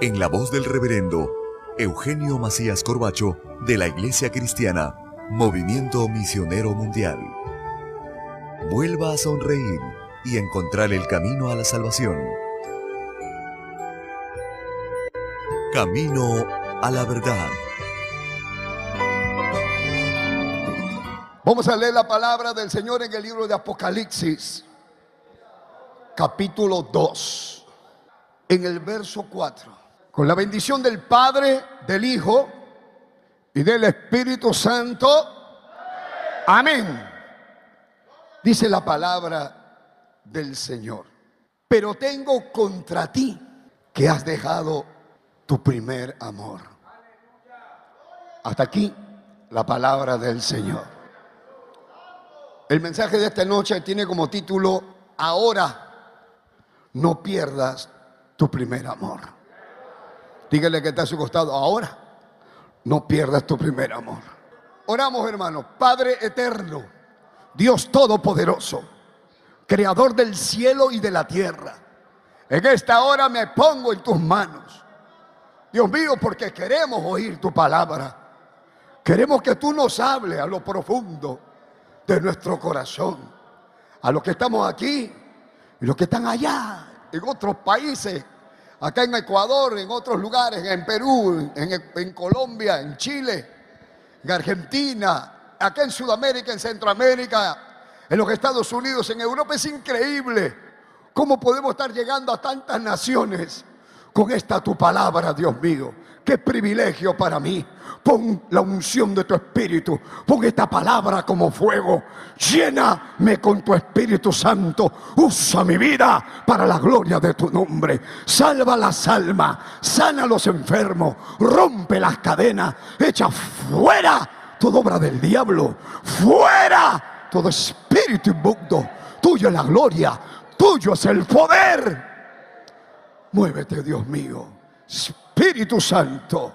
en la voz del reverendo Eugenio Macías Corbacho de la Iglesia Cristiana, Movimiento Misionero Mundial. Vuelva a sonreír y encontrar el camino a la salvación. Camino a la verdad. Vamos a leer la palabra del Señor en el libro de Apocalipsis, capítulo 2, en el verso 4. Con la bendición del Padre, del Hijo y del Espíritu Santo. Amén. Dice la palabra del Señor. Pero tengo contra ti que has dejado tu primer amor. Hasta aquí la palabra del Señor. El mensaje de esta noche tiene como título, ahora no pierdas tu primer amor. Dígale que está a su costado. Ahora, no pierdas tu primer amor. Oramos, hermanos. Padre eterno, Dios todopoderoso, creador del cielo y de la tierra. En esta hora me pongo en tus manos. Dios mío, porque queremos oír tu palabra. Queremos que tú nos hables a lo profundo de nuestro corazón. A los que estamos aquí y los que están allá, en otros países acá en Ecuador, en otros lugares, en Perú, en, Colombia, en Chile, en Argentina, acá en Sudamérica, en Centroamérica, en los Estados Unidos, en Europa. Es increíble cómo podemos estar llegando a tantas naciones con esta tu palabra, Dios mío. Qué privilegio para mí. Pon la unción de tu espíritu. Pon esta palabra como fuego. Lléname con tu Espíritu Santo. Usa mi vida para la gloria de tu nombre. Salva las almas. Sana a los enfermos. Rompe las cadenas. Echa fuera toda obra del diablo. Fuera todo espíritu inmundo. Tuyo es la gloria. Tuyo es el poder. Muévete, Dios mío. Espíritu Santo,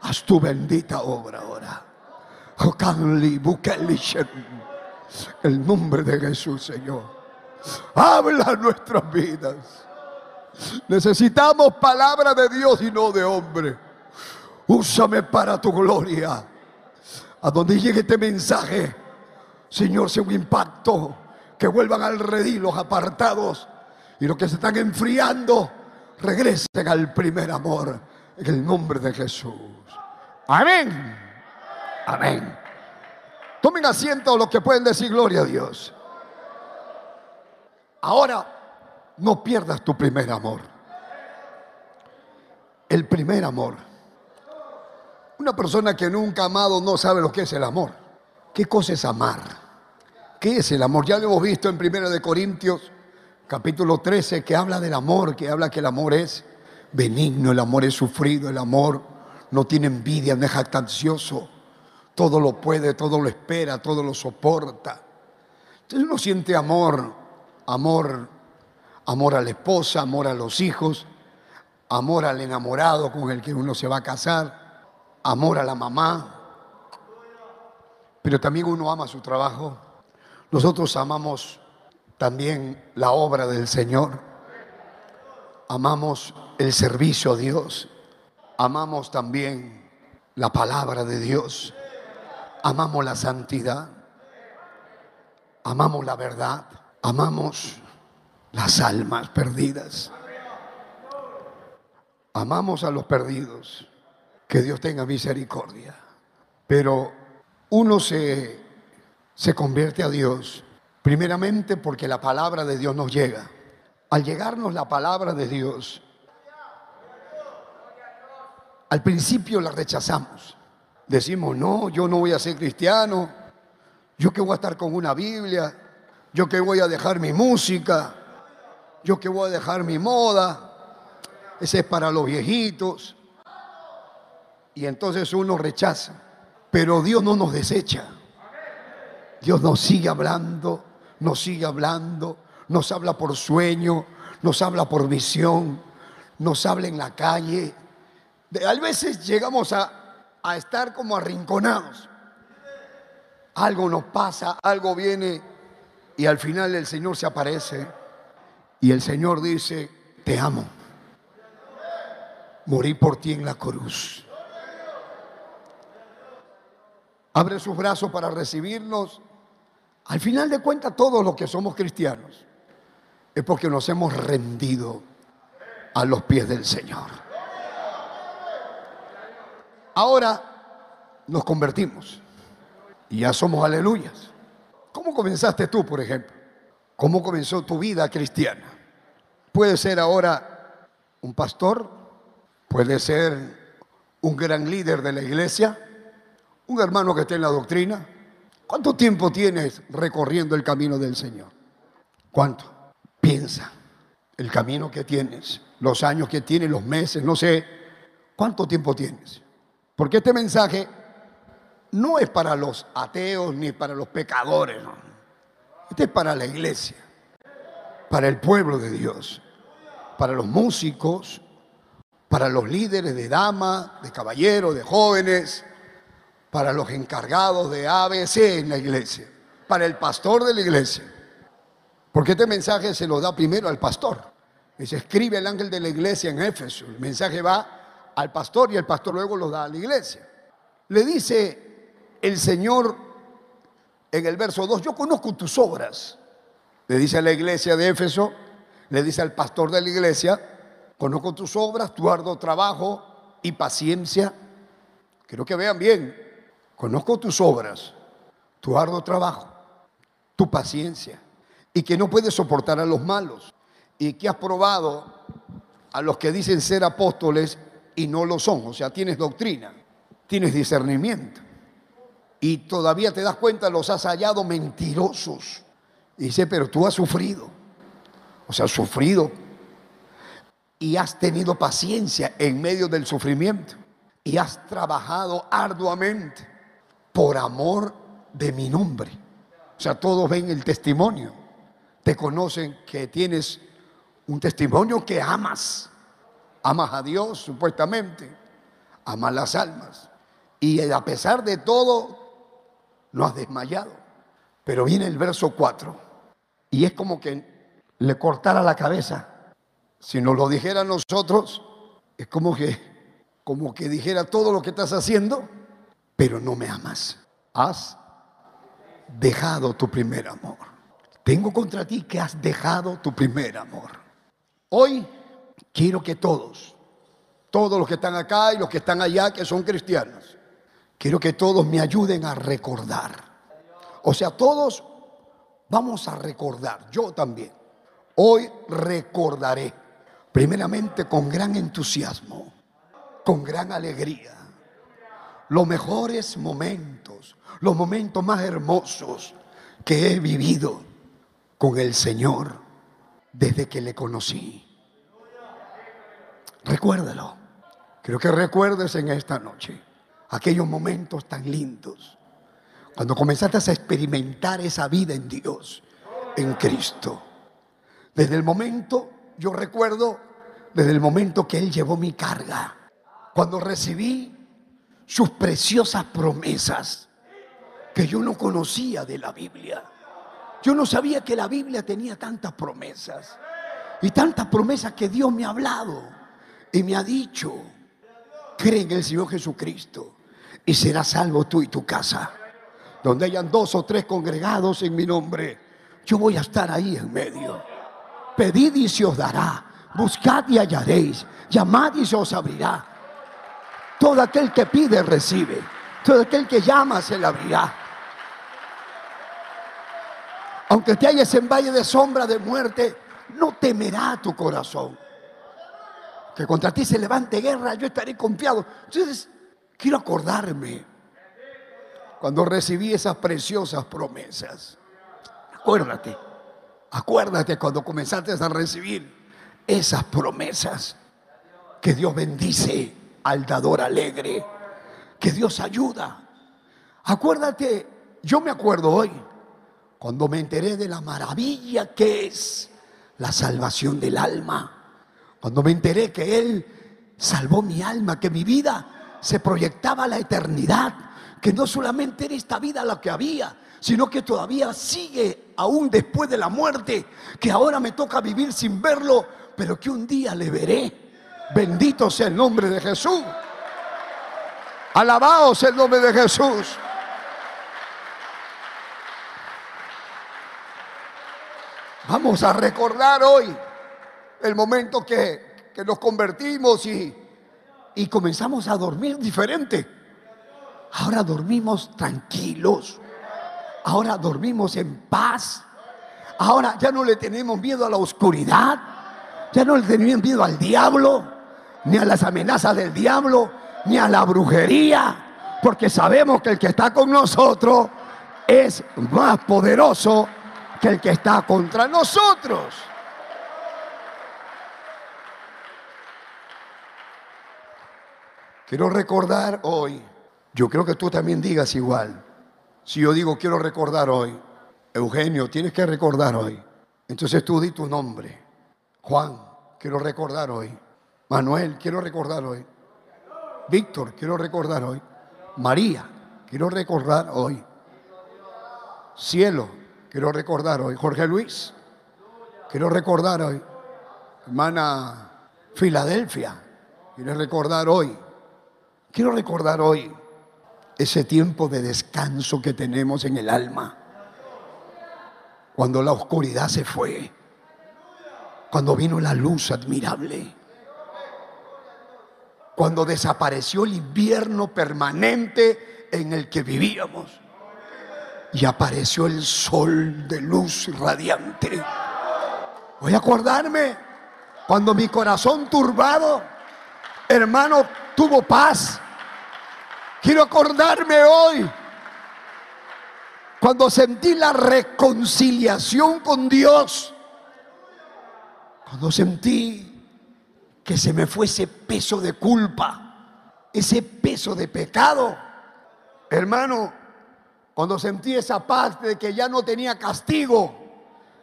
haz tu bendita obra ahora. El nombre de Jesús, Señor. Habla nuestras vidas. Necesitamos palabra de Dios y no de hombre. Úsame para tu gloria. A donde llegue este mensaje, Señor, sea un impacto. Que vuelvan al redil los apartados y los que se están enfriando regresen al primer amor en el nombre de Jesús. Amén. Amén. Tomen asiento los que pueden decir gloria a Dios. Ahora, no pierdas tu primer amor. El primer amor. Una persona que nunca ha amado no sabe lo que es el amor. ¿Qué cosa es amar? ¿Qué es el amor? Ya lo hemos visto en Primera de Corintios capítulo 13, que habla del amor, que habla que el amor es benigno, el amor es sufrido, el amor no tiene envidia, no es jactancioso, todo lo puede, todo lo espera, todo lo soporta. Entonces uno siente amor, amor, amor a la esposa, amor a los hijos, amor al enamorado con el que uno se va a casar, amor a la mamá, pero también uno ama su trabajo. Nosotros amamos también la obra del Señor. Amamos el servicio a Dios. Amamos también la palabra de Dios. Amamos la santidad. Amamos la verdad. Amamos las almas perdidas. Amamos a los perdidos. Que Dios tenga misericordia. Pero uno se, se convierte a Dios Primeramente porque la palabra de Dios nos llega. Al llegarnos la palabra de Dios, al principio la rechazamos. Decimos, no, yo no voy a ser cristiano. Yo que voy a estar con una Biblia. Yo que voy a dejar mi música. Yo que voy a dejar mi moda. Ese es para los viejitos. Y entonces uno rechaza. Pero Dios no nos desecha. Dios nos sigue hablando, nos sigue hablando, nos habla por sueño, nos habla por visión, nos habla en la calle. A veces llegamos a, a estar como arrinconados. Algo nos pasa, algo viene y al final el Señor se aparece y el Señor dice, te amo. Morí por ti en la cruz. Abre sus brazos para recibirnos. Al final de cuentas, todos los que somos cristianos es porque nos hemos rendido a los pies del Señor. Ahora nos convertimos y ya somos aleluyas. ¿Cómo comenzaste tú, por ejemplo? ¿Cómo comenzó tu vida cristiana? Puede ser ahora un pastor, puede ser un gran líder de la iglesia, un hermano que esté en la doctrina. ¿Cuánto tiempo tienes recorriendo el camino del Señor? ¿Cuánto? Piensa el camino que tienes, los años que tienes, los meses, no sé. ¿Cuánto tiempo tienes? Porque este mensaje no es para los ateos ni para los pecadores. Este es para la iglesia, para el pueblo de Dios, para los músicos, para los líderes de damas, de caballeros, de jóvenes, para los encargados de ABC en la iglesia, para el pastor de la iglesia. Porque este mensaje se lo da primero al pastor. Y se escribe el ángel de la iglesia en Éfeso. El mensaje va al pastor y el pastor luego lo da a la iglesia. Le dice el Señor en el verso 2, yo conozco tus obras. Le dice a la iglesia de Éfeso, le dice al pastor de la iglesia, conozco tus obras, tu arduo trabajo y paciencia. Quiero que vean bien, conozco tus obras, tu arduo trabajo, tu paciencia, y que no puedes soportar a los malos, y que has probado a los que dicen ser apóstoles y no lo son. O sea, tienes doctrina, tienes discernimiento y todavía te das cuenta, los has hallado mentirosos. Dice, pero tú has sufrido. O sea, has sufrido. Y has tenido paciencia en medio del sufrimiento. Y has trabajado arduamente por amor de mi nombre. O sea, todos ven el testimonio. Te conocen que tienes un testimonio que amas. Amas a Dios, supuestamente. Amas las almas. Y a pesar de todo, no has desmayado. Pero viene el verso 4 y es como que le cortara la cabeza. Si nos lo dijera a nosotros, es como que, como que dijera todo lo que estás haciendo, pero no me amas. Has dejado tu primer amor. Tengo contra ti que has dejado tu primer amor. Hoy quiero que todos, todos los que están acá y los que están allá, que son cristianos, Quiero que todos me ayuden a recordar. O sea, todos vamos a recordar, yo también. Hoy recordaré, primeramente con gran entusiasmo, con gran alegría, los mejores momentos, los momentos más hermosos que he vivido con el Señor desde que le conocí. Recuérdalo. Quiero que recuerdes en esta noche aquellos momentos tan lindos, cuando comenzaste a experimentar esa vida en Dios, en Cristo. Desde el momento, yo recuerdo, desde el momento que Él llevó mi carga, cuando recibí sus preciosas promesas que yo no conocía de la Biblia. Yo no sabía que la Biblia tenía tantas promesas y tantas promesas que Dios me ha hablado y me ha dicho. Cree en el Señor Jesucristo y serás salvo tú y tu casa. Donde hayan dos o tres congregados en mi nombre, yo voy a estar ahí en medio. Pedid y se os dará. Buscad y hallaréis. Llamad y se os abrirá. Todo aquel que pide recibe. Todo aquel que llama se le abrirá. Aunque te halles en valle de sombra de muerte, no temerá tu corazón. Que contra ti se levante guerra, yo estaré confiado. Entonces, Quiero acordarme cuando recibí esas preciosas promesas. Acuérdate, acuérdate cuando comenzaste a recibir esas promesas que Dios bendice al dador alegre, que Dios ayuda. Acuérdate, yo me acuerdo hoy, cuando me enteré de la maravilla que es la salvación del alma. Cuando me enteré que Él salvó mi alma, que mi vida se proyectaba a la eternidad, que no solamente era esta vida la que había, sino que todavía sigue aún después de la muerte, que ahora me toca vivir sin verlo, pero que un día le veré. Bendito sea el nombre de Jesús. Alabaos el nombre de Jesús. Vamos a recordar hoy el momento que, que nos convertimos y, y comenzamos a dormir diferente. Ahora dormimos tranquilos. Ahora dormimos en paz. Ahora ya no le tenemos miedo a la oscuridad. Ya no le tenemos miedo al diablo, ni a las amenazas del diablo, ni a la brujería. Porque sabemos que el que está con nosotros es más poderoso que el que está contra nosotros. Quiero recordar hoy, yo creo que tú también digas igual. Si yo digo quiero recordar hoy, Eugenio, tienes que recordar hoy. Entonces tú di tu nombre. Juan, quiero recordar hoy. Manuel, quiero recordar hoy. Víctor, quiero recordar hoy. María, quiero recordar hoy. Cielo, quiero recordar hoy. Jorge Luis, quiero recordar hoy. Hermana Filadelfia, quiero recordar hoy. Quiero recordar hoy ese tiempo de descanso que tenemos en el alma. Cuando la oscuridad se fue. Cuando vino la luz admirable. Cuando desapareció el invierno permanente en el que vivíamos. Y apareció el sol de luz radiante. Voy a acordarme cuando mi corazón turbado, hermano, tuvo paz Quiero acordarme hoy cuando sentí la reconciliación con Dios. Cuando sentí que se me fue ese peso de culpa, ese peso de pecado. Hermano, cuando sentí esa paz de que ya no tenía castigo,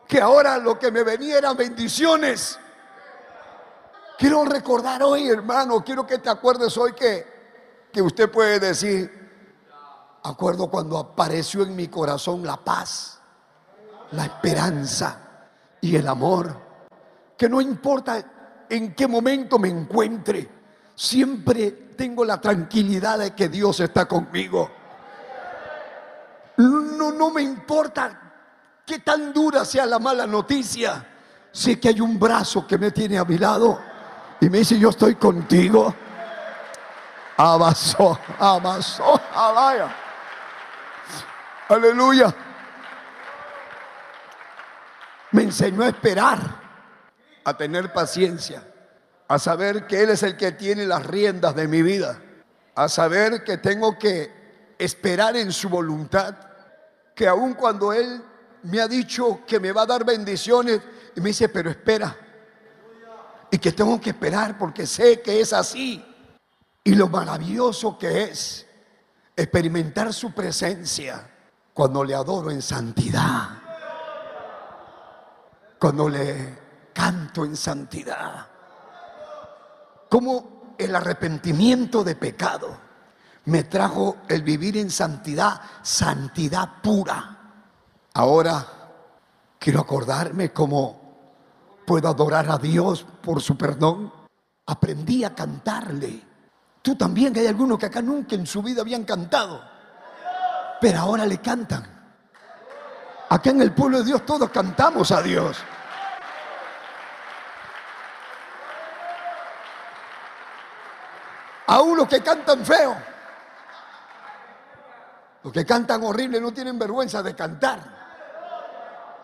que ahora lo que me venía eran bendiciones. Quiero recordar hoy, hermano, quiero que te acuerdes hoy que que usted puede decir, acuerdo cuando apareció en mi corazón la paz, la esperanza y el amor, que no importa en qué momento me encuentre, siempre tengo la tranquilidad de que Dios está conmigo. No, no me importa qué tan dura sea la mala noticia, sé que hay un brazo que me tiene a mi lado y me dice, yo estoy contigo. Amasó, amasó, alaya. Aleluya. Me enseñó a esperar, a tener paciencia, a saber que Él es el que tiene las riendas de mi vida, a saber que tengo que esperar en su voluntad, que aun cuando Él me ha dicho que me va a dar bendiciones, y me dice, pero espera, y que tengo que esperar porque sé que es así. Y lo maravilloso que es experimentar su presencia cuando le adoro en santidad, cuando le canto en santidad, como el arrepentimiento de pecado me trajo el vivir en santidad, santidad pura. Ahora quiero acordarme cómo puedo adorar a Dios por su perdón. Aprendí a cantarle Tú también, hay algunos que acá nunca en su vida habían cantado, pero ahora le cantan. Acá en el pueblo de Dios todos cantamos a Dios. A unos que cantan feo. Los que cantan horrible no tienen vergüenza de cantar.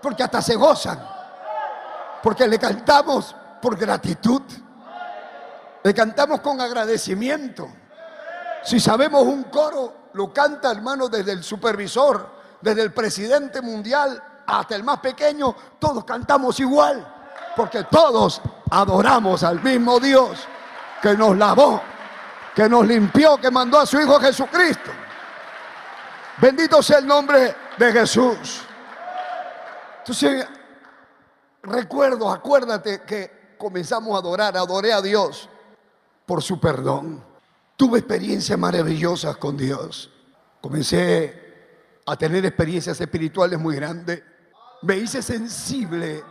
Porque hasta se gozan. Porque le cantamos por gratitud. Le cantamos con agradecimiento. Si sabemos un coro, lo canta hermano desde el supervisor, desde el presidente mundial hasta el más pequeño, todos cantamos igual, porque todos adoramos al mismo Dios que nos lavó, que nos limpió, que mandó a su Hijo Jesucristo. Bendito sea el nombre de Jesús. Entonces, recuerdo, acuérdate que comenzamos a adorar, adoré a Dios por su perdón. Tuve experiencias maravillosas con Dios. Comencé a tener experiencias espirituales muy grandes. Me hice sensible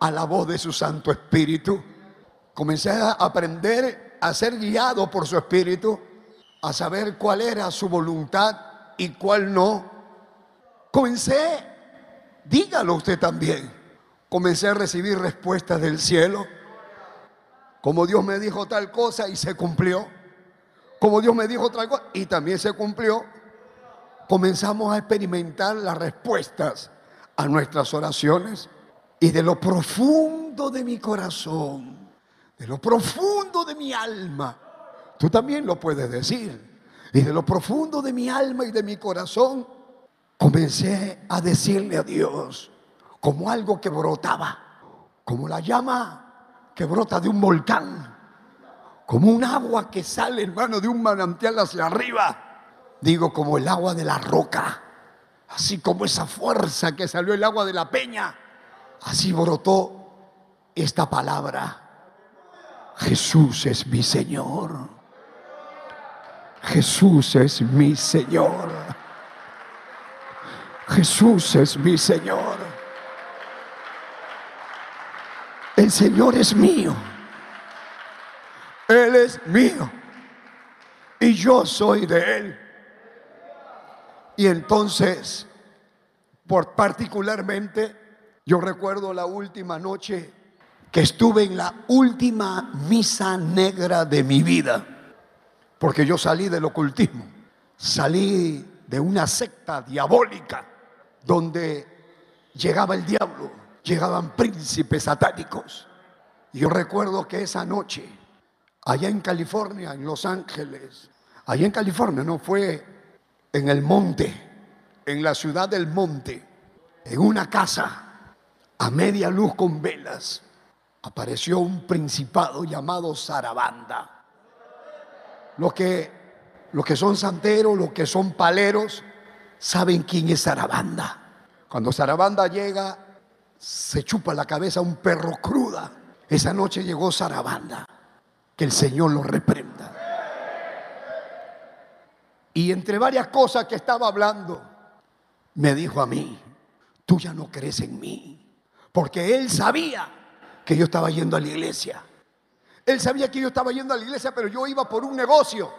a la voz de su Santo Espíritu. Comencé a aprender a ser guiado por su Espíritu, a saber cuál era su voluntad y cuál no. Comencé, dígalo usted también, comencé a recibir respuestas del cielo. Como Dios me dijo tal cosa y se cumplió. Como Dios me dijo tal cosa y también se cumplió. Comenzamos a experimentar las respuestas a nuestras oraciones y de lo profundo de mi corazón, de lo profundo de mi alma, tú también lo puedes decir. Y de lo profundo de mi alma y de mi corazón, comencé a decirle a Dios como algo que brotaba, como la llama que brota de un volcán, como un agua que sale, hermano, de un manantial hacia arriba. Digo, como el agua de la roca, así como esa fuerza que salió el agua de la peña Así brotó esta palabra. Jesús es mi Señor. Jesús es mi Señor. Jesús es mi Señor. El Señor es mío. Él es mío. Y yo soy de Él. Y entonces, por particularmente, yo recuerdo la última noche que estuve en la última misa negra de mi vida, porque yo salí del ocultismo, salí de una secta diabólica donde llegaba el diablo, llegaban príncipes satánicos. Yo recuerdo que esa noche, allá en California, en Los Ángeles, allá en California, no fue en el monte, en la ciudad del monte, en una casa a media luz con velas, apareció un principado llamado Sarabanda. Los que, los que son santeros, los que son paleros, saben quién es Sarabanda. Cuando Sarabanda llega, se chupa la cabeza un perro cruda. Esa noche llegó Sarabanda. Que el Señor lo reprenda. Y entre varias cosas que estaba hablando, me dijo a mí, tú ya no crees en mí. Porque él sabía que yo estaba yendo a la iglesia. Él sabía que yo estaba yendo a la iglesia, pero yo iba por un negocio.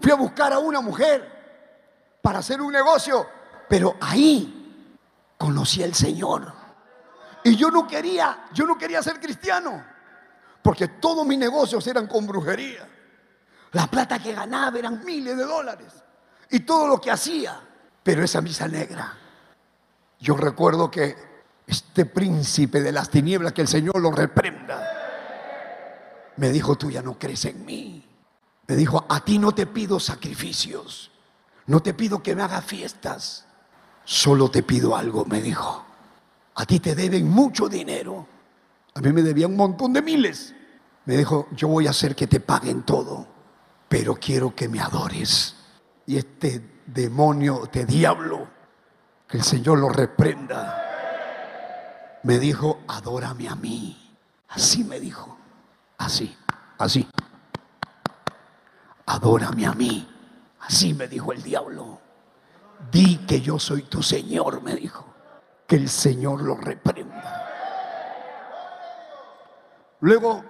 Fui a buscar a una mujer para hacer un negocio, pero ahí conocí al Señor. Y yo no quería, yo no quería ser cristiano, porque todos mis negocios eran con brujería. La plata que ganaba eran miles de dólares y todo lo que hacía, pero esa misa negra. Yo recuerdo que este príncipe de las tinieblas, que el Señor lo reprenda. Me dijo, tú ya no crees en mí. Me dijo, a ti no te pido sacrificios, no te pido que me hagas fiestas, solo te pido algo, me dijo. A ti te deben mucho dinero. A mí me debían un montón de miles. Me dijo, yo voy a hacer que te paguen todo, pero quiero que me adores. Y este demonio, este diablo, que el Señor lo reprenda me dijo, adórame a mí. Así me dijo. Así, así. Adórame a mí. Así me dijo el diablo. Di que yo soy tu Señor, me dijo. Que el Señor lo reprenda. Luego,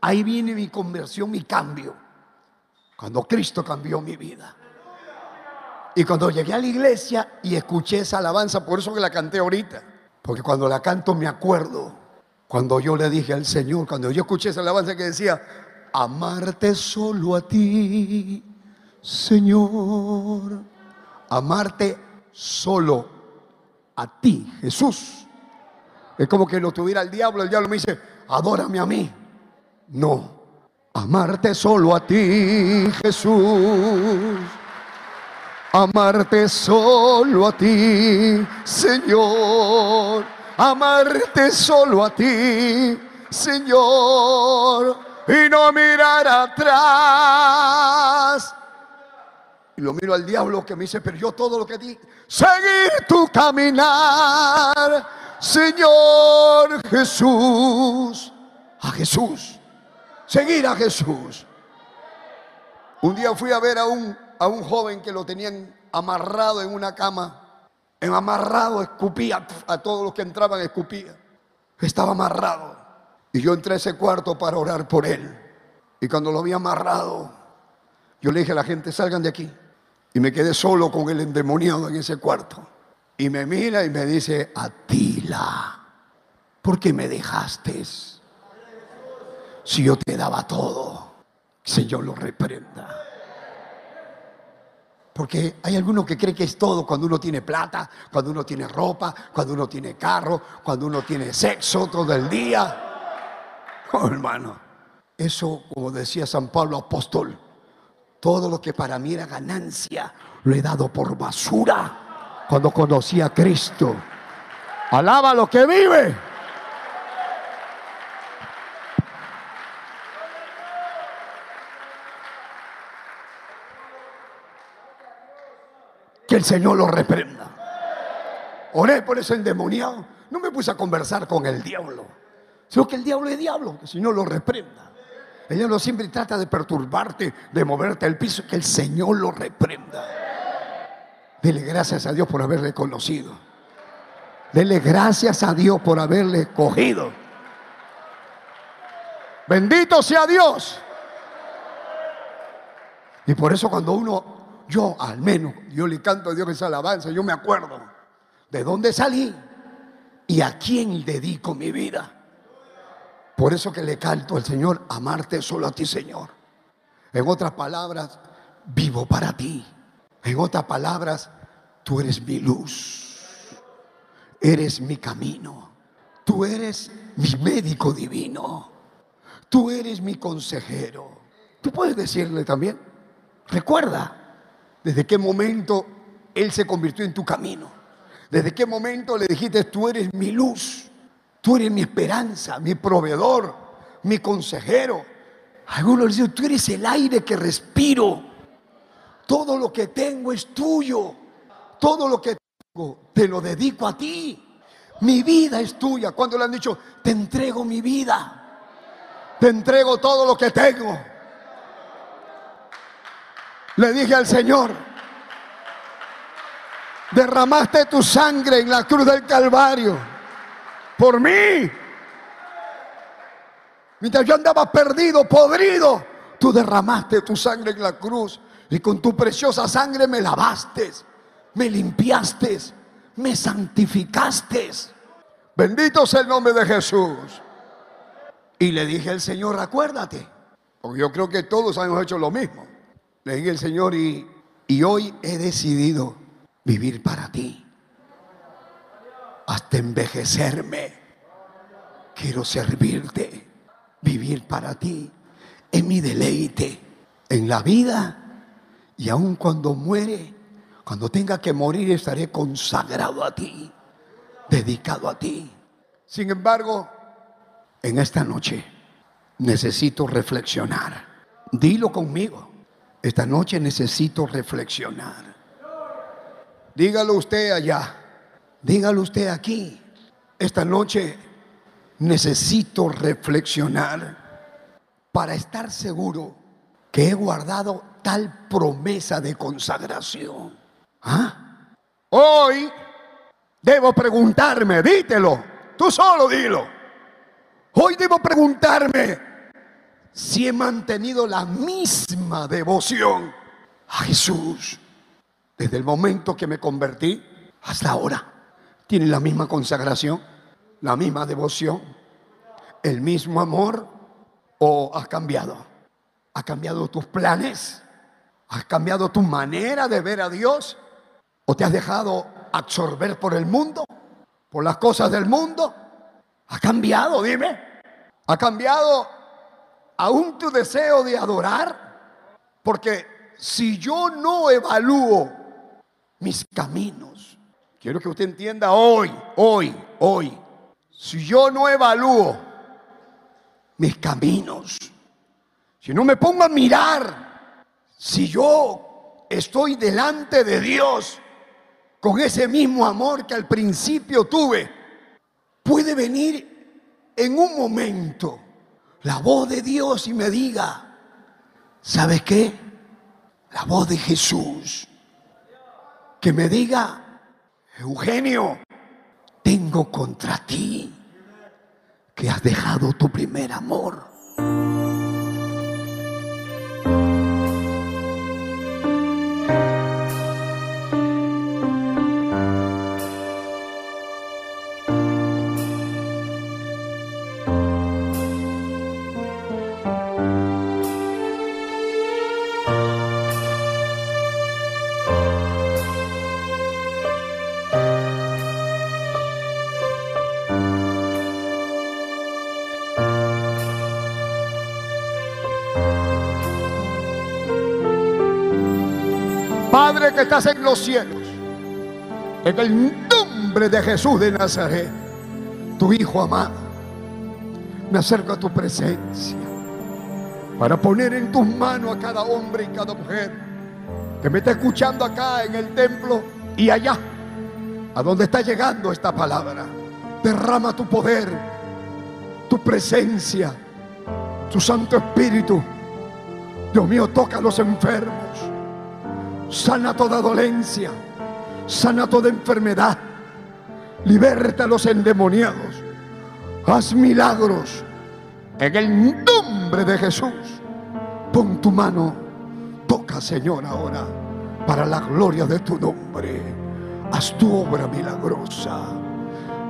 ahí viene mi conversión, mi cambio. Cuando Cristo cambió mi vida. Y cuando llegué a la iglesia y escuché esa alabanza, por eso que la canté ahorita porque cuando la canto me acuerdo, cuando yo le dije al Señor, cuando yo escuché esa alabanza que decía, amarte solo a ti, Señor, amarte solo a ti, Jesús. Es como que lo tuviera el diablo, el diablo me dice, adórame a mí. No, amarte solo a ti, Jesús amarte solo a ti, Señor. Amarte solo a ti, Señor. y no mirar atrás. Y lo miro al diablo que me dice, pero yo todo lo que di, seguir tu caminar, Señor Jesús. A Jesús. Seguir a Jesús. Un día fui a ver a un, a un joven que lo tenían amarrado en una cama. En amarrado, escupía a todos los que entraban, escupía. Estaba amarrado. Y yo entré a ese cuarto para orar por él. Y cuando lo vi amarrado, yo le dije a la gente, salgan de aquí. Y me quedé solo con el endemoniado en ese cuarto. Y me mira y me dice, Atila, ¿por qué me dejaste? Si yo te daba todo, Señor lo reprenda. Porque hay alguno que cree que es todo cuando uno tiene plata, cuando uno tiene ropa, cuando uno tiene carro, cuando uno tiene sexo todo el día. Oh, hermano, eso, como decía San Pablo apóstol, todo lo que para mí era ganancia, lo he dado por basura cuando conocí a Cristo. Alaba lo que vive. Que el Señor lo reprenda. Oré por ese endemoniado. No me puse a conversar con el diablo. Sino que el diablo es diablo. Que el Señor lo reprenda. El diablo siempre trata de perturbarte, de moverte al piso. Que el Señor lo reprenda. Dele gracias a Dios por haberle conocido. Dele gracias a Dios por haberle cogido. Bendito sea Dios. Y por eso cuando uno yo al menos, yo le canto a Dios esa alabanza, yo me acuerdo de dónde salí y a quién dedico mi vida. Por eso que le canto al Señor, amarte solo a ti, Señor. En otras palabras, vivo para ti. En otras palabras, tú eres mi luz. Eres mi camino. Tú eres mi médico divino. Tú eres mi consejero. Tú puedes decirle también, recuerda, ¿Desde qué momento Él se convirtió en tu camino? ¿Desde qué momento le dijiste, tú eres mi luz, tú eres mi esperanza, mi proveedor, mi consejero? Algunos dicen, tú eres el aire que respiro. Todo lo que tengo es tuyo. Todo lo que tengo te lo dedico a ti. Mi vida es tuya. Cuando le han dicho, te entrego mi vida. Te entrego todo lo que tengo. Le dije al Señor, derramaste tu sangre en la cruz del Calvario por mí. Mientras yo andaba perdido, podrido, tú derramaste tu sangre en la cruz y con tu preciosa sangre me lavaste, me limpiaste, me santificaste. Bendito sea el nombre de Jesús. Y le dije al Señor, acuérdate, porque yo creo que todos hemos hecho lo mismo. Le dije al Señor y, y hoy he decidido vivir para ti. Hasta envejecerme. Quiero servirte, vivir para ti. Es mi deleite en la vida y aun cuando muere, cuando tenga que morir, estaré consagrado a ti, dedicado a ti. Sin embargo, en esta noche necesito reflexionar. Dilo conmigo. Esta noche necesito reflexionar. Dígalo usted allá. Dígalo usted aquí. Esta noche necesito reflexionar para estar seguro que he guardado tal promesa de consagración. ¿Ah? Hoy debo preguntarme, dítelo, tú solo dilo. Hoy debo preguntarme, si he mantenido la misma devoción a Jesús desde el momento que me convertí hasta ahora. Tiene la misma consagración, la misma devoción, el mismo amor o has cambiado? ¿Has cambiado tus planes? ¿Has cambiado tu manera de ver a Dios? ¿O te has dejado absorber por el mundo? ¿Por las cosas del mundo? ¿Ha cambiado? Dime. ¿Ha cambiado aún tu deseo de adorar, porque si yo no evalúo mis caminos, quiero que usted entienda hoy, hoy, hoy, si yo no evalúo mis caminos, si no me pongo a mirar si yo estoy delante de Dios con ese mismo amor que al principio tuve, puede venir en un momento la voz de Dios y me diga, ¿sabes qué? La voz de Jesús, que me diga, Eugenio, tengo contra ti que has dejado tu primer amor. Estás en los cielos, en el nombre de Jesús de Nazaret, tu Hijo amado, me acerco a tu presencia para poner en tus manos a cada hombre y cada mujer que me está escuchando acá en el templo y allá, a donde está llegando esta palabra. Derrama tu poder, tu presencia, tu Santo Espíritu. Dios mío, toca a los enfermos sana toda dolencia, sana toda enfermedad, liberta a los endemoniados, haz milagros en el nombre de Jesús. Pon tu mano, toca Señor ahora, para la gloria de tu nombre. Haz tu obra milagrosa.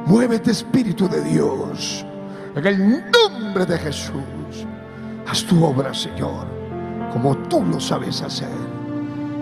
Muévete Espíritu de Dios, en el nombre de Jesús. Haz tu obra, Señor, como tú lo sabes hacer.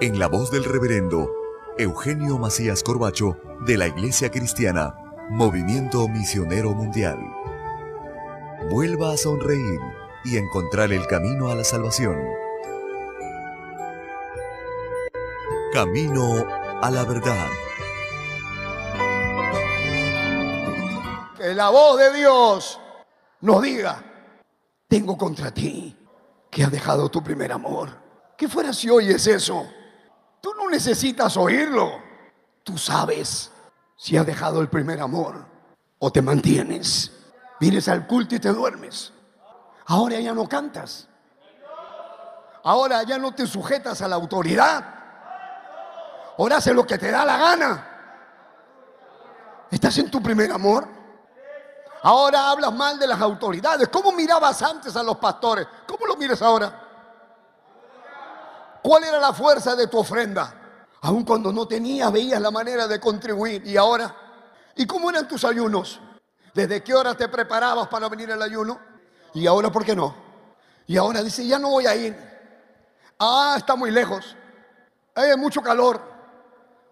en la voz del reverendo Eugenio Macías Corbacho de la Iglesia Cristiana, Movimiento Misionero Mundial. Vuelva a sonreír y encontrar el camino a la salvación. Camino a la verdad. Que la voz de Dios nos diga, tengo contra ti que has dejado tu primer amor. ¿Qué fuera si oyes eso? Tú no necesitas oírlo. Tú sabes si has dejado el primer amor o te mantienes. Vienes al culto y te duermes. Ahora ya no cantas. Ahora ya no te sujetas a la autoridad. Ahora haces lo que te da la gana. ¿Estás en tu primer amor? Ahora hablas mal de las autoridades. ¿Cómo mirabas antes a los pastores? ¿Cómo lo miras ahora? ¿Cuál era la fuerza de tu ofrenda? Aun cuando no tenías, veías la manera de contribuir. ¿Y ahora? ¿Y cómo eran tus ayunos? ¿Desde qué hora te preparabas para venir al ayuno? ¿Y ahora por qué no? Y ahora dice, ya no voy a ir. Ah, está muy lejos. Hay mucho calor.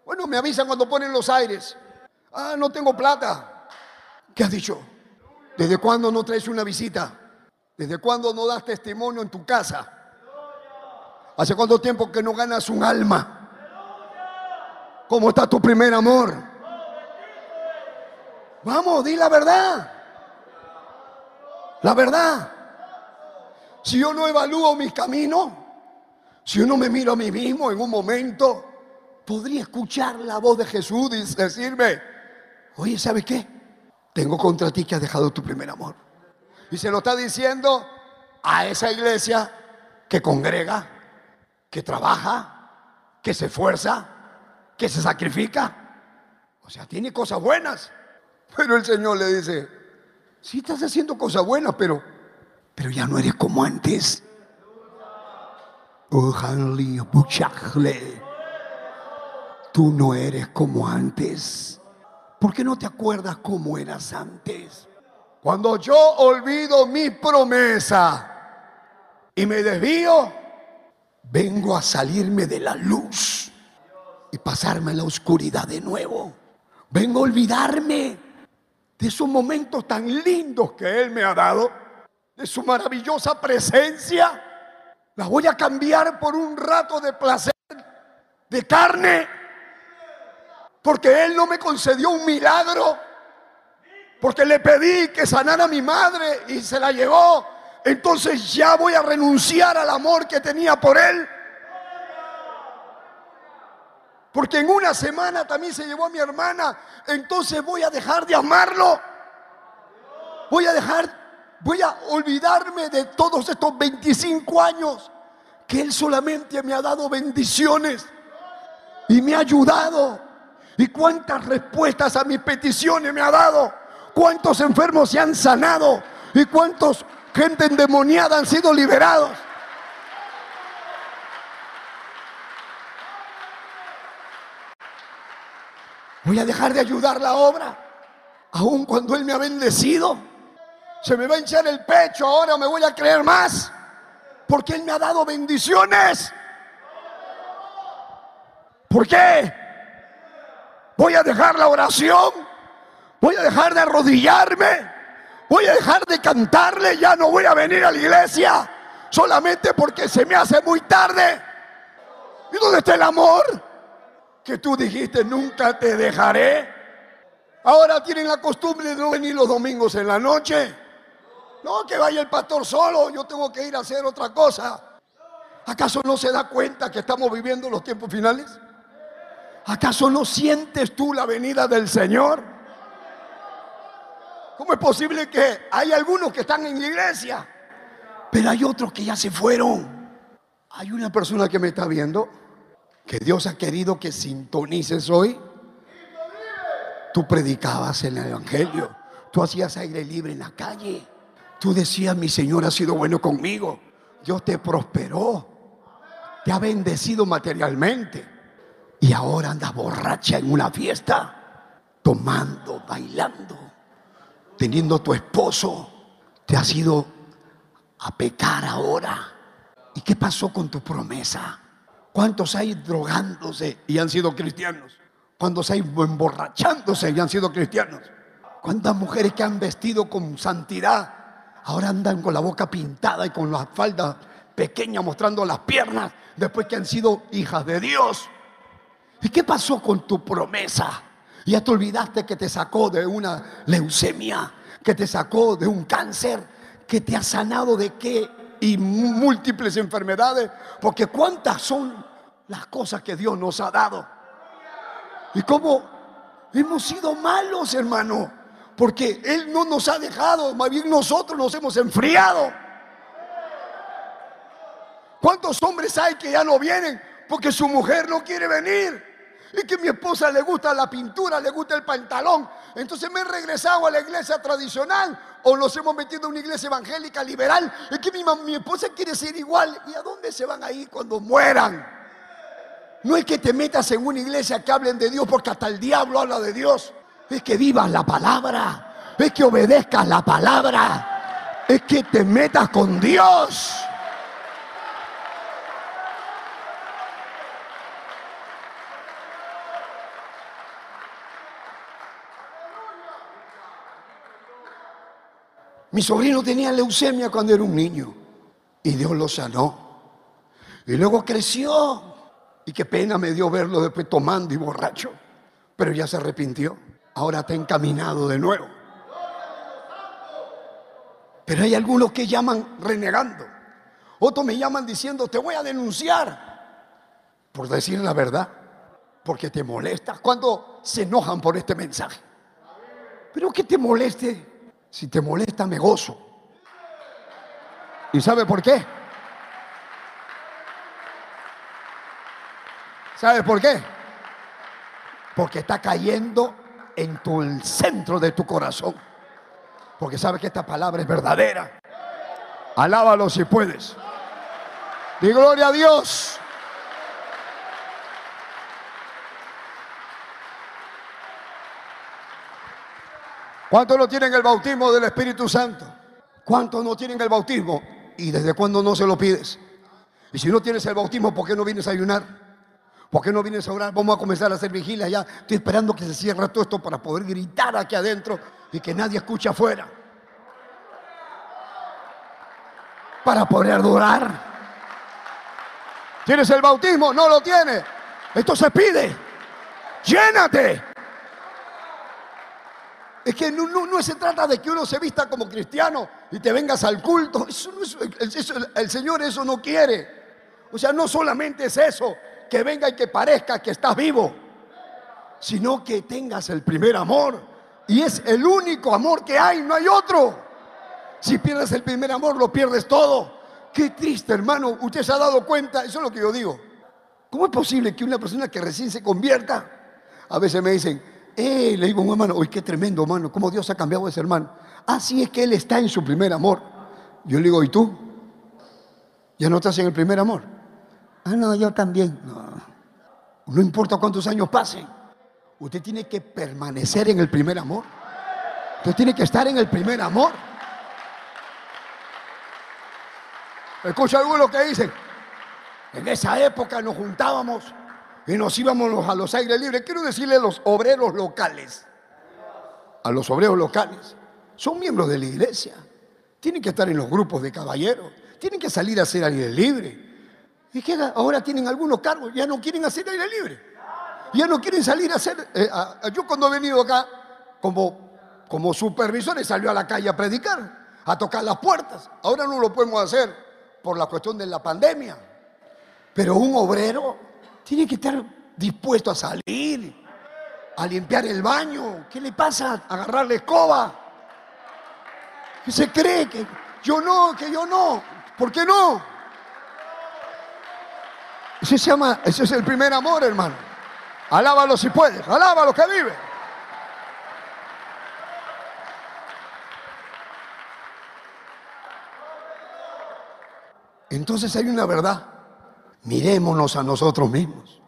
Bueno, me avisan cuando ponen los aires. Ah, no tengo plata. ¿Qué has dicho? ¿Desde cuándo no traes una visita? ¿Desde cuándo no das testimonio en tu casa? ¿Hace cuánto tiempo que no ganas un alma? ¿Cómo está tu primer amor? Vamos, di la verdad. La verdad. Si yo no evalúo mis caminos, si yo no me miro a mí mismo en un momento, podría escuchar la voz de Jesús y decirme, oye, ¿sabes qué? Tengo contra ti que has dejado tu primer amor. Y se lo está diciendo a esa iglesia que congrega, que trabaja, que se esfuerza, que se sacrifica. O sea, tiene cosas buenas. Pero el Señor le dice, sí estás haciendo cosas buenas, pero, pero ya no eres como antes. Tú no eres como antes. ¿Por qué no te acuerdas cómo eras antes? Cuando yo olvido mi promesa y me desvío, vengo a salirme de la luz y pasarme a la oscuridad de nuevo. Vengo a olvidarme de esos momentos tan lindos que Él me ha dado, de su maravillosa presencia. La voy a cambiar por un rato de placer, de carne, porque Él no me concedió un milagro, porque le pedí que sanara a mi madre y se la llevó entonces ya voy a renunciar al amor que tenía por él. Porque en una semana también se llevó a mi hermana, entonces voy a dejar de amarlo. Voy a dejar, voy a olvidarme de todos estos 25 años que él solamente me ha dado bendiciones y me ha ayudado. Y cuántas respuestas a mis peticiones me ha dado. Cuántos enfermos se han sanado y cuántos gente endemoniada han sido liberados. Voy a dejar de ayudar la obra, aun cuando Él me ha bendecido. Se me va a hinchar el pecho, ahora me voy a creer más, porque Él me ha dado bendiciones. ¿Por qué? Voy a dejar la oración, voy a dejar de arrodillarme, voy a dejar de cantarle, ya no voy a venir a la iglesia solamente porque se me hace muy tarde. ¿Y dónde está el amor? Que tú dijiste, nunca te dejaré. Ahora tienen la costumbre de no venir los domingos en la noche. No, que vaya el pastor solo, yo tengo que ir a hacer otra cosa. ¿Acaso no se da cuenta que estamos viviendo los tiempos finales? ¿Acaso no sientes tú la venida del Señor? ¿Cómo es posible que hay algunos que están en la iglesia, pero hay otros que ya se fueron? Hay una persona que me está viendo que Dios ha querido que sintonices hoy. Tú predicabas en el Evangelio, tú hacías aire libre en la calle, tú decías, mi Señor ha sido bueno conmigo, Dios te prosperó, te ha bendecido materialmente y ahora andas borracha en una fiesta, tomando, bailando, teniendo tu esposo, te has ido a pecar ahora. ¿Y qué pasó con tu promesa? ¿Cuántos hay drogándose y han sido cristianos? ¿Cuántos hay emborrachándose y han sido cristianos? ¿Cuántas mujeres que han vestido con santidad ahora andan con la boca pintada y con la falda pequeña mostrando las piernas después que han sido hijas de Dios? ¿Y qué pasó con tu promesa? Ya te olvidaste que te sacó de una leucemia, que te sacó de un cáncer, que te ha sanado de qué y múltiples enfermedades, porque cuántas son las cosas que Dios nos ha dado. Y cómo hemos sido malos, hermano, porque Él no nos ha dejado, más bien nosotros nos hemos enfriado. ¿Cuántos hombres hay que ya no vienen porque su mujer no quiere venir? Y que mi esposa le gusta la pintura, le gusta el pantalón. Entonces me he regresado a la iglesia tradicional o nos hemos metido en una iglesia evangélica liberal. Es que mi, mi esposa quiere ser igual. ¿Y a dónde se van a ir cuando mueran? No es que te metas en una iglesia que hablen de Dios porque hasta el diablo habla de Dios. Es que vivas la palabra. Es que obedezcas la palabra. Es que te metas con Dios. Mi sobrino tenía leucemia cuando era un niño y Dios lo sanó. Y luego creció y qué pena me dio verlo después tomando y borracho. Pero ya se arrepintió. Ahora está encaminado de nuevo. Pero hay algunos que llaman renegando. Otros me llaman diciendo, te voy a denunciar. Por decir la verdad. Porque te molesta. Cuando se enojan por este mensaje. Pero que te moleste. Si te molesta, me gozo. ¿Y sabe por qué? ¿Sabes por qué? Porque está cayendo en tu, el centro de tu corazón. Porque sabes que esta palabra es verdadera. Alábalo si puedes. Di gloria a Dios. ¿Cuántos no tienen el bautismo del Espíritu Santo? ¿Cuántos no tienen el bautismo? ¿Y desde cuándo no se lo pides? Y si no tienes el bautismo, ¿por qué no vienes a ayunar? ¿Por qué no vienes a orar? Vamos a comenzar a hacer vigilia ya. Estoy esperando que se cierre todo esto para poder gritar aquí adentro y que nadie escuche afuera. Para poder adorar. ¿Tienes el bautismo? No lo tienes. Esto se pide. Llénate. Es que no, se trata de que uno se vista como cristiano y te vengas al culto. el Señor eso no quiere. O sea, no solamente es eso, que venga y que parezca que estás vivo, sino que tengas el primer amor. Y es el único amor que hay, no hay otro. Si pierdes el primer amor, lo pierdes todo. Qué triste, hermano. Usted se ha dado cuenta, eso es lo que yo digo. ¿Cómo es posible que una persona que recién se convierta, a veces me dicen, eh, le digo un hermano, uy, qué tremendo, hermano, cómo Dios ha cambiado a ese hermano. Así es que él está en su primer amor. Yo le digo, ¿y tú? ¿Ya no estás en el primer amor? Ah, no, yo también. No. importa cuántos años pasen. Usted tiene que permanecer en el primer amor. Usted tiene que estar en el primer amor. Escucha algo lo que dicen. En esa época nos juntábamos y nos íbamos a los aires libres. Quiero decirle a los obreros locales, a los obreros locales, son miembros de la iglesia. Tienen que estar en los grupos de caballeros. Tienen que salir a hacer aire libre. Y queda, ahora tienen algunos cargos, ya no quieren hacer aire libre. Ya no quieren salir a hacer. Eh, yo cuando he venido acá, como, como supervisor, salió a la calle a predicar, a tocar las puertas. Ahora no lo podemos hacer por la cuestión de la pandemia. Pero un obrero tiene que estar dispuesto a salir, a limpiar el baño. ¿Qué le pasa? Agarrar la escoba. ¿Qué se cree que yo no, que yo no? ¿Por qué no? Ese se llama, ese es el primer amor, hermano. Alábalo si puedes, alábalo que vive. Entonces hay una verdad. Mirémonos a nosotros mismos.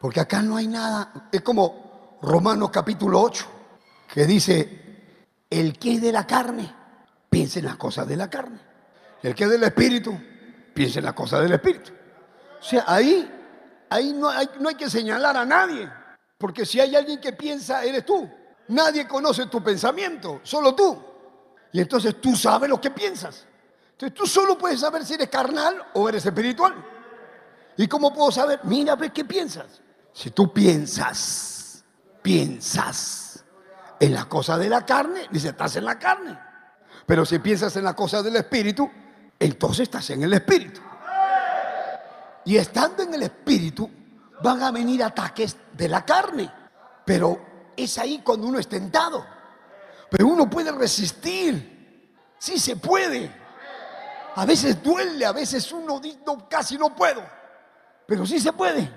Porque acá no hay nada. Es como Romanos capítulo 8, que dice, el que es de la carne, piensa en las cosas de la carne. El que es del espíritu, piensa en las cosas del espíritu. O sea, ahí, ahí no hay, no hay que señalar a nadie. Porque si hay alguien que piensa, eres tú. Nadie conoce tu pensamiento, solo tú. Y entonces tú sabes lo que piensas. Entonces tú solo puedes saber si eres carnal o eres espiritual. ¿Y cómo puedo saber? Mira, ver qué piensas. Si tú piensas, piensas en las cosas de la carne, dice, estás en la carne. Pero si piensas en las cosas del espíritu, entonces estás en el espíritu. Y estando en el espíritu, van a venir ataques de la carne. Pero es ahí cuando uno es tentado. Pero uno puede resistir. Sí se puede. A veces duele, a veces uno dice, casi no puedo, pero sí se puede.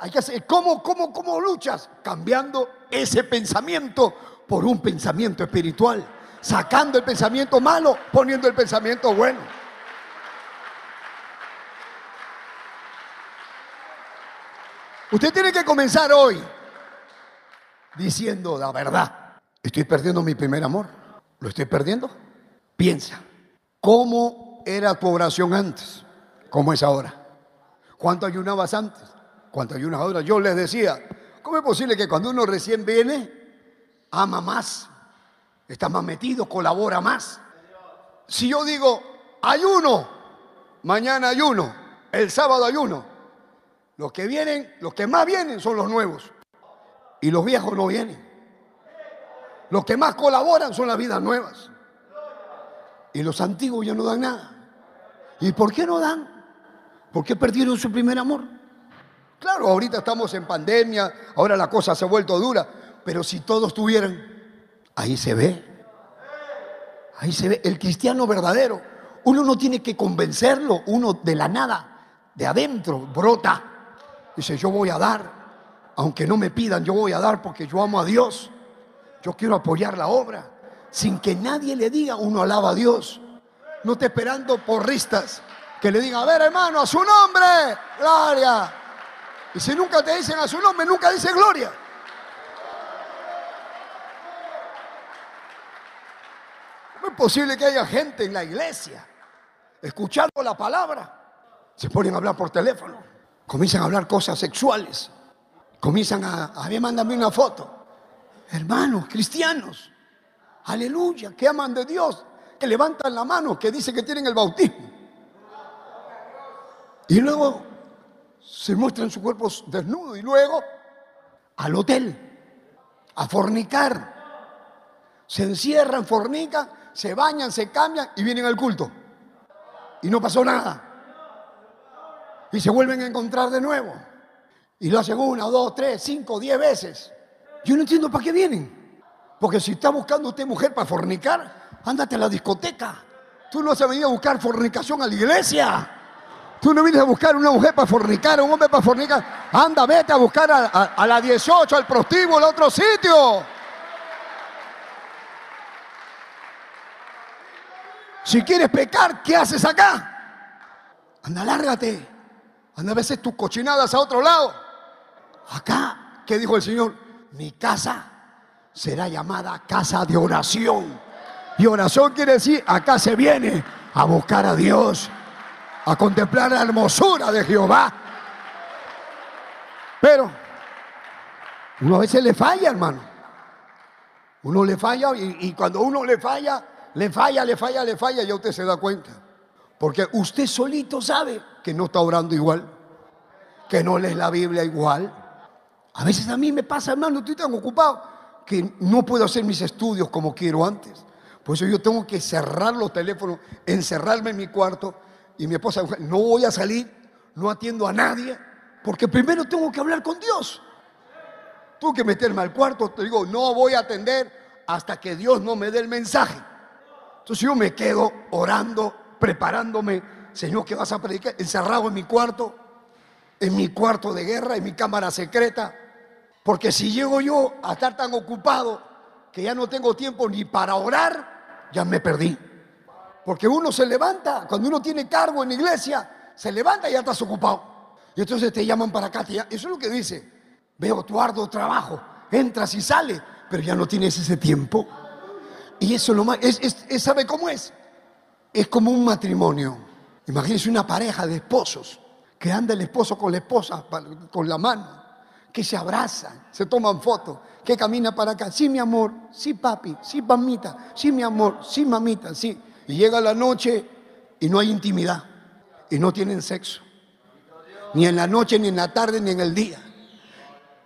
Hay que hacer, ¿cómo, cómo, cómo luchas? Cambiando ese pensamiento por un pensamiento espiritual, sacando el pensamiento malo, poniendo el pensamiento bueno. Usted tiene que comenzar hoy diciendo la verdad. Estoy perdiendo mi primer amor. ¿Lo estoy perdiendo? Piensa. ¿Cómo era tu oración antes? ¿Cómo es ahora? ¿Cuánto ayunabas antes? ¿Cuánto ayunas ahora? Yo les decía, ¿cómo es posible que cuando uno recién viene, ama más, está más metido, colabora más? Si yo digo, ayuno, mañana ayuno, el sábado ayuno, los que vienen, los que más vienen son los nuevos. Y los viejos no vienen. Los que más colaboran son las vidas nuevas. Y los antiguos ya no dan nada. ¿Y por qué no dan? ¿Por qué perdieron su primer amor? Claro, ahorita estamos en pandemia, ahora la cosa se ha vuelto dura, pero si todos tuvieran, ahí se ve. Ahí se ve el cristiano verdadero. Uno no tiene que convencerlo, uno de la nada, de adentro, brota. Dice, yo voy a dar, aunque no me pidan, yo voy a dar porque yo amo a Dios. Yo quiero apoyar la obra sin que nadie le diga, uno alaba a Dios. No te esperando porristas que le digan, a ver hermano, a su nombre, gloria. Y si nunca te dicen a su nombre, nunca dice gloria. ¿Cómo es posible que haya gente en la iglesia escuchando la palabra? Se ponen a hablar por teléfono, comienzan a hablar cosas sexuales, comienzan a, a ver, mándame una foto. Hermanos, cristianos, aleluya, que aman de Dios, que levantan la mano, que dicen que tienen el bautismo. Y luego se muestran su cuerpo desnudo y luego al hotel, a fornicar. Se encierran, fornican, se bañan, se cambian y vienen al culto. Y no pasó nada. Y se vuelven a encontrar de nuevo. Y lo hacen una, dos, tres, cinco, diez veces. Yo no entiendo para qué vienen. Porque si está buscando usted mujer para fornicar, ándate a la discoteca. Tú no has venido a buscar fornicación a la iglesia. Tú no vienes a buscar una mujer para fornicar, un hombre para fornicar. Anda, vete a buscar a, la 18, al prostíbulo, al otro sitio. Si quieres pecar, ¿qué haces acá? Anda, lárgate. Anda a veces tus cochinadas a otro lado. Acá, ¿qué dijo el Señor? Mi casa será llamada casa de oración. Y oración quiere decir, acá se viene a buscar a Dios, a contemplar la hermosura de Jehová. Pero uno a veces le falla, hermano. Uno le falla y, cuando uno le falla, le falla, le falla, le falla, ya usted se da cuenta. Porque usted solito sabe que no está orando igual, que no lee la Biblia igual. A veces a mí me pasa, hermano, estoy tan ocupado que no puedo hacer mis estudios como quiero antes. Por eso yo tengo que cerrar los teléfonos, encerrarme en mi cuarto y mi esposa, no voy a salir, no atiendo a nadie, porque primero tengo que hablar con Dios. Tengo que meterme al cuarto, te digo, no voy a atender hasta que Dios no me dé el mensaje. Entonces yo me quedo orando, preparándome, Señor, que vas a predicar? Encerrado en mi cuarto. en mi cuarto de guerra, en mi cámara secreta. Porque si llego yo a estar tan ocupado que ya no tengo tiempo ni para orar, ya me perdí. Porque uno se levanta, cuando uno tiene cargo en la iglesia, se levanta y ya estás ocupado. Y entonces te llaman para acá. Eso es lo que dice. Veo tu arduo trabajo. Entras y sales, pero ya no tienes ese tiempo. Y eso lo más. Es, ¿Sabe cómo es? Es como un matrimonio. Imagínense una pareja de esposos que anda el esposo con la esposa con la mano, que se abrazan, se toman fotos, que camina para acá. Sí, mi amor, sí, papi, sí, mamita, sí, mi amor, sí, mamita, sí. Y llega la noche y no hay intimidad y no tienen sexo. Ni en la noche, ni en la tarde, ni en el día.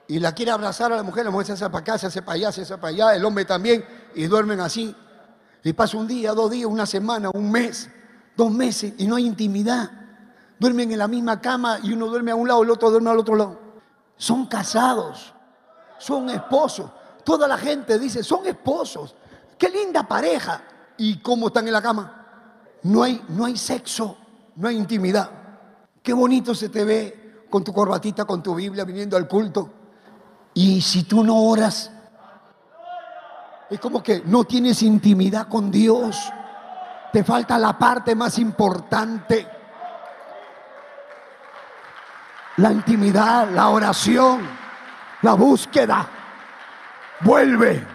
Y la quiere abrazar a la mujer, la mujer se hace para acá, se hace para allá, se hace para allá, el hombre también, y duermen así. Y pasa un día, dos días, una semana, un mes, dos meses, y no hay intimidad. Duermen en la misma cama y uno duerme a un lado, el otro duerme al otro lado. Son casados, son esposos. Toda la gente dice, son esposos. Qué linda pareja. ¿Y cómo están en la cama? No hay, no hay sexo, no hay intimidad. Qué bonito se te ve con tu corbatita, con tu Biblia, viniendo al culto. Y si tú no oras, es como que no tienes intimidad con Dios. Te falta la parte más importante. La intimidad, la oración, la búsqueda. Vuelve,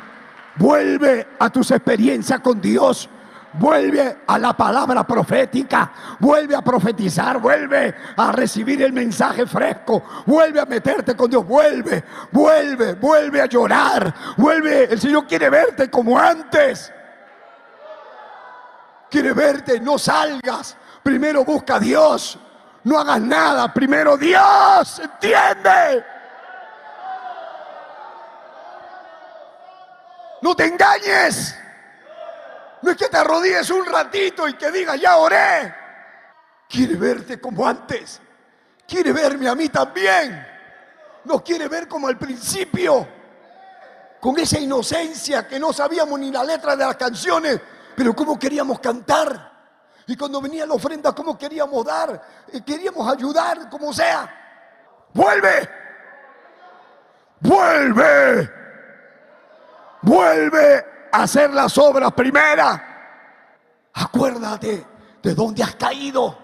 vuelve a tus experiencias con Dios. Vuelve a la palabra profética, vuelve a profetizar, vuelve a recibir el mensaje fresco, vuelve a meterte con Dios, vuelve, vuelve, vuelve a llorar, vuelve, el Señor quiere verte como antes. Quiere verte, no salgas, primero busca a Dios, no hagas nada, primero Dios, ¿entiende? No te engañes. No es que te arrodilles un ratito y que digas, ya oré. Quiere verte como antes. Quiere verme a mí también. Nos quiere ver como al principio. Con esa inocencia que no sabíamos ni la letra de las canciones, pero cómo queríamos cantar. Y cuando venía la ofrenda, cómo queríamos dar. Y queríamos ayudar, como sea. Vuelve. Vuelve. Vuelve hacer las obras primeras. Acuérdate de dónde has caído.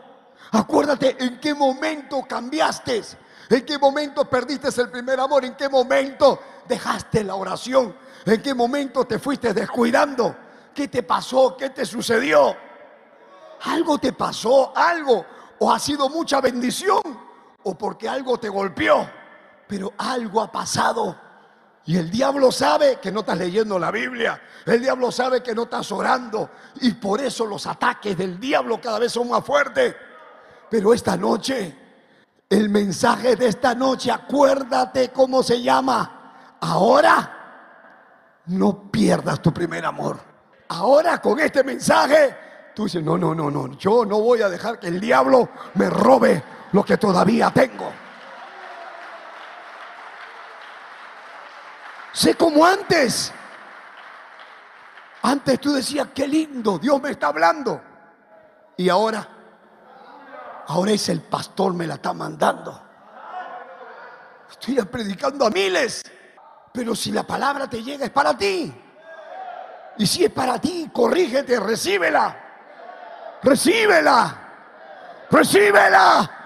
Acuérdate en qué momento cambiaste. En qué momento perdiste el primer amor. En qué momento dejaste la oración. En qué momento te fuiste descuidando. ¿Qué te pasó? ¿Qué te sucedió? Algo te pasó, algo. O ha sido mucha bendición. O porque algo te golpeó. Pero algo ha pasado y el diablo sabe que no estás leyendo la Biblia. El diablo sabe que no estás orando. Y por eso los ataques del diablo cada vez son más fuertes. Pero esta noche, el mensaje de esta noche, acuérdate cómo se llama. Ahora, no pierdas tu primer amor. Ahora con este mensaje, tú dices, no, no, no, no. Yo no voy a dejar que el diablo me robe lo que todavía tengo. Sé como antes. Antes tú decías, qué lindo, Dios me está hablando. Y ahora, ahora es el pastor me la está mandando. Estoy predicando a miles. Pero si la palabra te llega es para ti. Y si es para ti, corrígete, recíbela. Recíbela. Recíbela.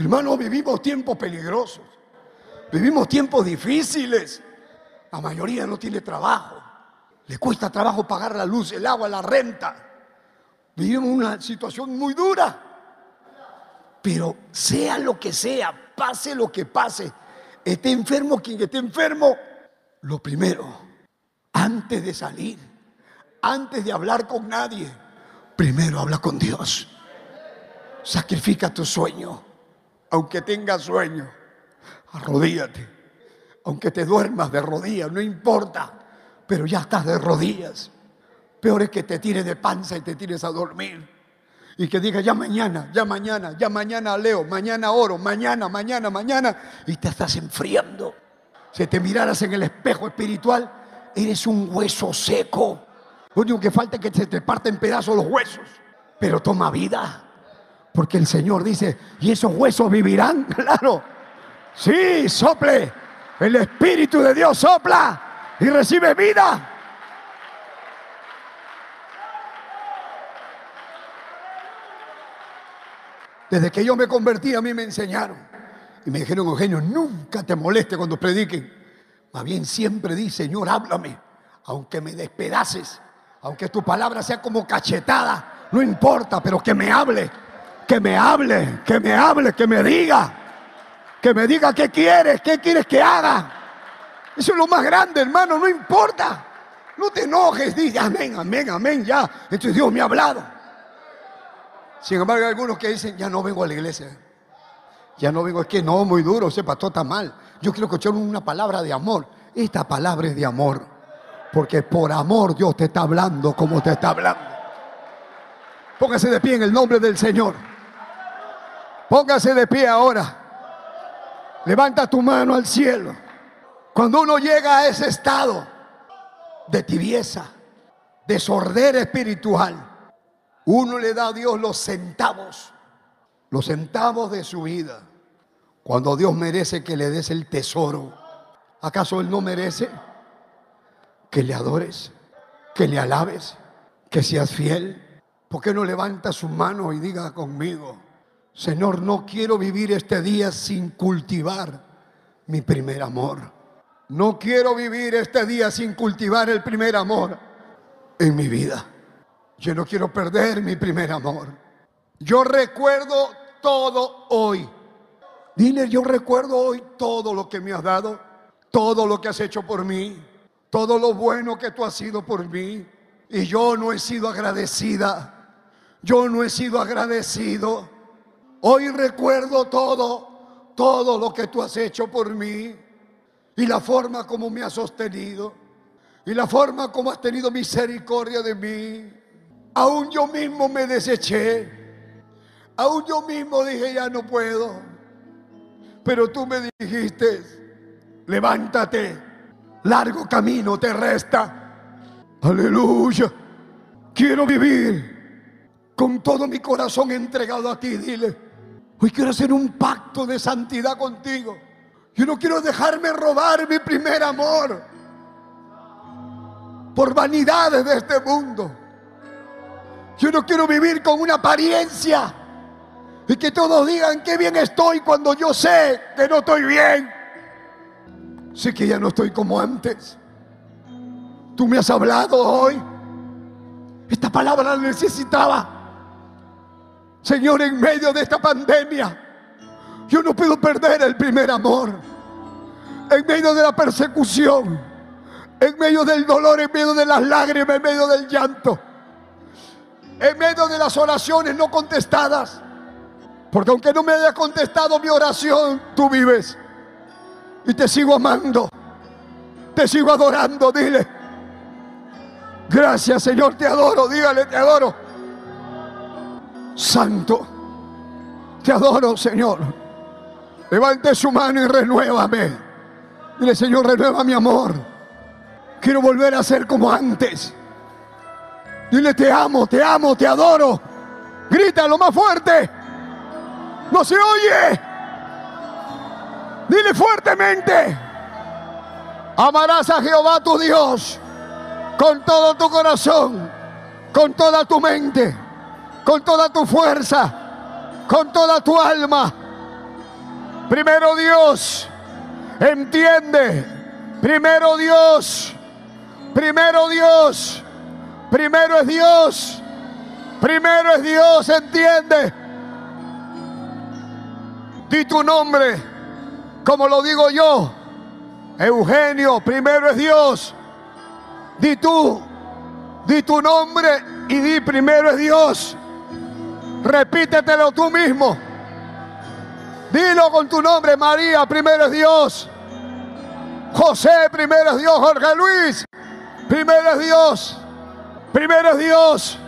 Hermano, vivimos tiempos peligrosos. Vivimos tiempos difíciles. La mayoría no tiene trabajo. Le cuesta trabajo pagar la luz, el agua, la renta. Vivimos una situación muy dura. Pero sea lo que sea, pase lo que pase, esté enfermo quien esté enfermo, lo primero, antes de salir, antes de hablar con nadie, primero habla con Dios. Sacrifica tu sueño aunque tengas sueño, arrodíate. Aunque te duermas de rodillas, no importa, pero ya estás de rodillas. Peor es que te tires de panza y te tires a dormir. Y que digas, ya mañana, ya mañana, ya mañana leo, mañana oro, mañana, mañana, mañana. Y te estás enfriando. Si te miraras en el espejo espiritual, eres un hueso seco. Lo único que falta es que se te parten pedazos los huesos. Pero toma vida. Porque el Señor dice, ¿y esos huesos vivirán? Claro. Sí, sople. El Espíritu de Dios sopla y recibe vida. Desde que yo me convertí, a mí me enseñaron. Y me dijeron, Eugenio, nunca te moleste cuando prediquen. Más bien siempre di, Señor, háblame. Aunque me despedaces, aunque tu palabra sea como cachetada, no importa, pero que me hable. Que me hable, que me hable, que me diga. Que me diga qué quieres, qué quieres que haga. Eso es lo más grande, hermano, no importa. No te enojes, di amén, amén, amén, ya. Entonces Dios me ha hablado. Sin embargo, hay algunos que dicen, ya no vengo a la iglesia. Ya no vengo, es que no, muy duro, ese pastor está mal. Yo quiero escuchar una palabra de amor. Esta palabra es de amor. Porque por amor Dios te está hablando como te está hablando. Póngase de pie en el nombre del Señor. Póngase de pie ahora. Levanta tu mano al cielo. Cuando uno llega a ese estado de tibieza, de sordera espiritual, uno le da a Dios los centavos, los centavos de su vida, cuando Dios merece que le des el tesoro. ¿Acaso Él no merece que le adores, que le alabes, que seas fiel? ¿Por qué no levanta su mano y diga conmigo, Señor, no quiero vivir este día sin cultivar mi primer amor? No quiero vivir este día sin cultivar el primer amor en mi vida. Yo no quiero perder mi primer amor. Yo recuerdo todo hoy. Dile, yo recuerdo hoy todo lo que me has dado, todo lo que has hecho por mí, todo lo bueno que tú has sido por mí. Y yo no he sido agradecida. Yo no he sido agradecido. Hoy recuerdo todo, todo lo que tú has hecho por mí y la forma como me has sostenido y la forma como has tenido misericordia de mí. Aún yo mismo me deseché. Aún yo mismo dije, ya no puedo. Pero tú me dijiste, levántate, largo camino te resta. Aleluya. Quiero vivir con todo mi corazón entregado a ti. Dile, hoy quiero hacer un pacto de santidad contigo. Yo no quiero dejarme robar mi primer amor por vanidades de este mundo. Yo no quiero vivir con una apariencia y que todos digan qué bien estoy cuando yo sé que no estoy bien. Sé que ya no estoy como antes. Tú me has hablado hoy. Esta palabra la necesitaba. Señor, en medio de esta pandemia, yo no puedo perder el primer amor. En medio de la persecución, en medio del dolor, en medio de las lágrimas, en medio del llanto en medio de las oraciones no contestadas. Porque aunque no me haya contestado mi oración, tú vives. Y te sigo amando. Te sigo adorando, dile. Gracias Señor, te adoro. Dígale, te adoro. Santo. Te adoro, Señor. Levante su mano y renuévame. Dile, Señor, renueva mi amor. Quiero volver a ser como antes. Dile, te amo, te amo, te adoro. Grita lo más fuerte. No se oye. Dile fuertemente. Amarás a Jehová tu Dios con todo tu corazón, con toda tu mente, con toda tu fuerza, con toda tu alma. Primero Dios, entiende. Primero Dios, primero Dios Primero es Dios. Primero es Dios, ¿entiende? Di tu nombre, como lo digo yo. Eugenio, primero es Dios. Di tú, di tu nombre y di primero es Dios. Repítetelo tú mismo. Dilo con tu nombre, María, primero es Dios. José, primero es Dios. Jorge Luis, primero es Dios. Primero es Dios.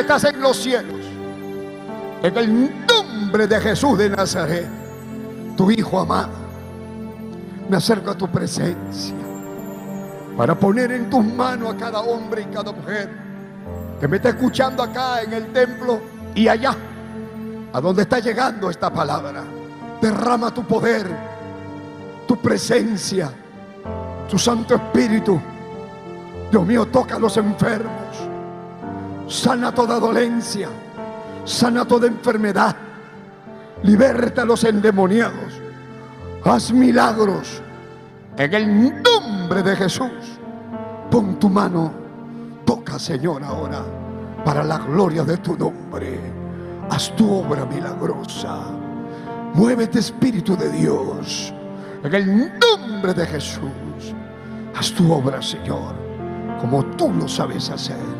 Estás en los cielos, en el nombre de Jesús de Nazaret, tu Hijo amado, me acerco a tu presencia para poner en tus manos a cada hombre y cada mujer que me está escuchando acá en el templo y allá, a donde está llegando esta palabra. Derrama tu poder, tu presencia, tu Santo Espíritu. Dios mío, toca a los enfermos, sana toda dolencia, sana toda enfermedad, liberta a los endemoniados, haz milagros en el nombre de Jesús. Pon tu mano, toca Señor ahora, para la gloria de tu nombre. Haz tu obra milagrosa. Muévete Espíritu de Dios. En el nombre de Jesús. Haz tu obra, Señor, como tú lo sabes hacer.